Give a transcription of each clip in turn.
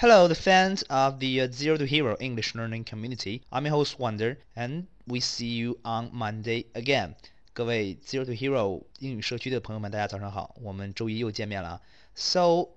Hello, the fans of the uh, Zero to Hero English learning community. I'm your host Wonder, and we see you on Monday again. 各位 Zero to Hero 英语社区的朋友们，大家早上好，我们周一又见面了。So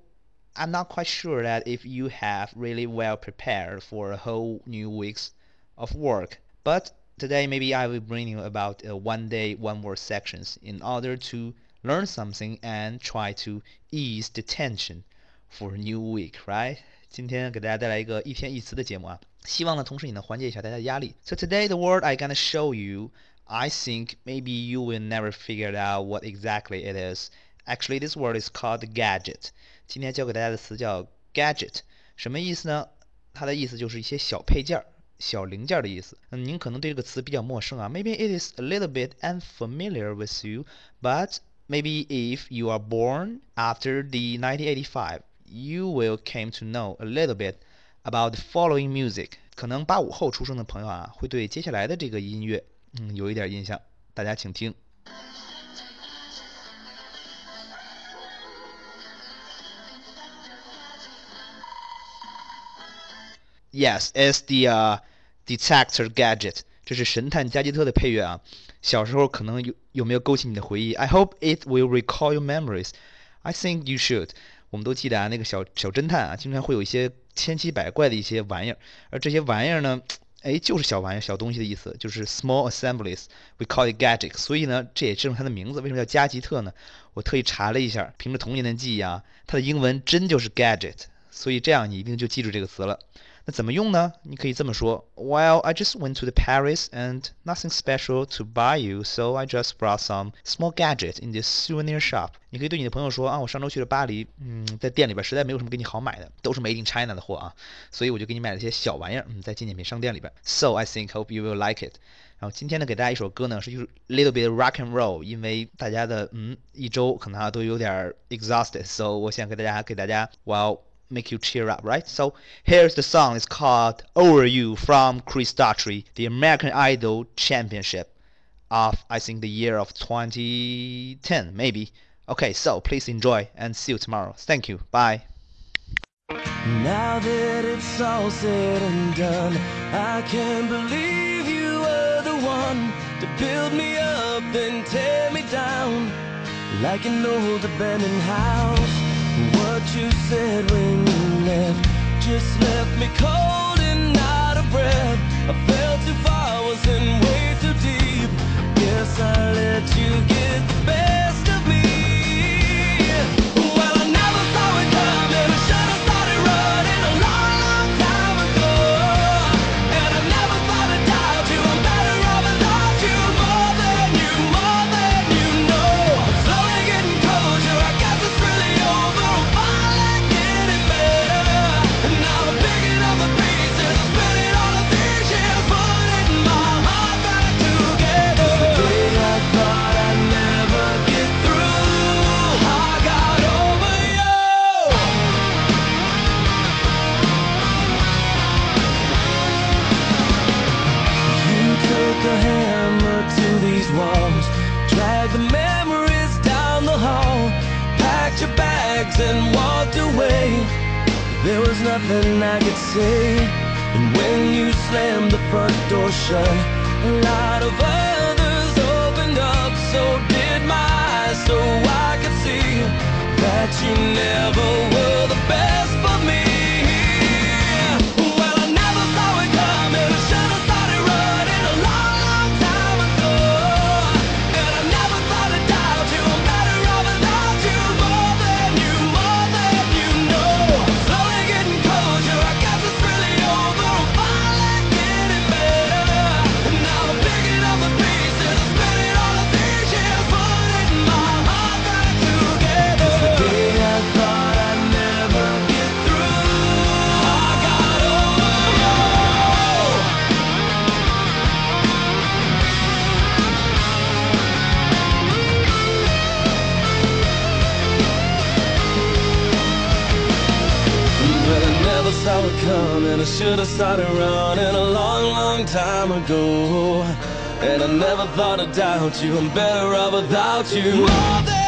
I'm not quite sure that if you have really well prepared for a whole new weeks of work, but today maybe I will bring you about a one day one word sections in order to learn something and try to ease the tension for a new week, right? 今天给大家带来一个一天一词的节目啊，希望呢同时也能缓解一下大家的压力。So today the word I gonna show you, I think maybe you will never figure out what exactly it is. Actually, this word is called gadget. 今天教给大家的词叫 gadget，什么意思呢？它的意思就是一些小配件、小零件的意思。嗯，您可能对这个词比较陌生啊。Maybe it is a little bit unfamiliar with you, but maybe if you are born after the 1985 you will came to know a little bit about the following music。可能八五后出生的朋友啊，会对接下来的这个音乐，嗯，有一点印象。大家请听。Yes, it's the uh, Inspector Gadget。这是神探加基特的配乐啊。小时候可能有有没有勾起你的回忆？I hope it will recall your memories. I think you should. 我们都记得啊，那个小小侦探啊，经常会有一些千奇百怪的一些玩意儿，而这些玩意儿呢，哎，就是小玩意儿、小东西的意思，就是 small assemblies，we call it gadget。所以呢，这也正是它的名字。为什么叫加吉特呢？我特意查了一下，凭着童年的记忆啊，它的英文真就是 gadget。所以这样你一定就记住这个词了。那怎么用呢？你可以这么说：Well, I just went to the Paris and nothing special to buy you, so I just brought some small gadget in this souvenir shop。你可以对你的朋友说啊，我上周去了巴黎，嗯，在店里边实在没有什么给你好买的，都是 Made in China 的货啊，所以我就给你买了些小玩意儿，嗯，在纪念品商店里边。So I think hope you will like it。然后今天呢，给大家一首歌呢，是就是 little bit rock and roll，因为大家的嗯一周可能啊都有点 exhausted，so 我想给大家给大家 well。Make you cheer up, right? So here's the song. It's called Over You from Chris Daughtry, the American Idol Championship of, I think, the year of 2010, maybe. Okay, so please enjoy and see you tomorrow. Thank you. Bye. Now that it's all said and done, I can't believe you were the one to build me up and tear me down like an old abandoned house. What you said when you left. Just left me cold and out walls, dragged the memories down the hall, packed your bags and walked away. There was nothing I could say. And when you slammed the front door shut, a lot of others coming. I should have started running a long, long time ago. And I never thought I'd doubt you. I'm better off without you.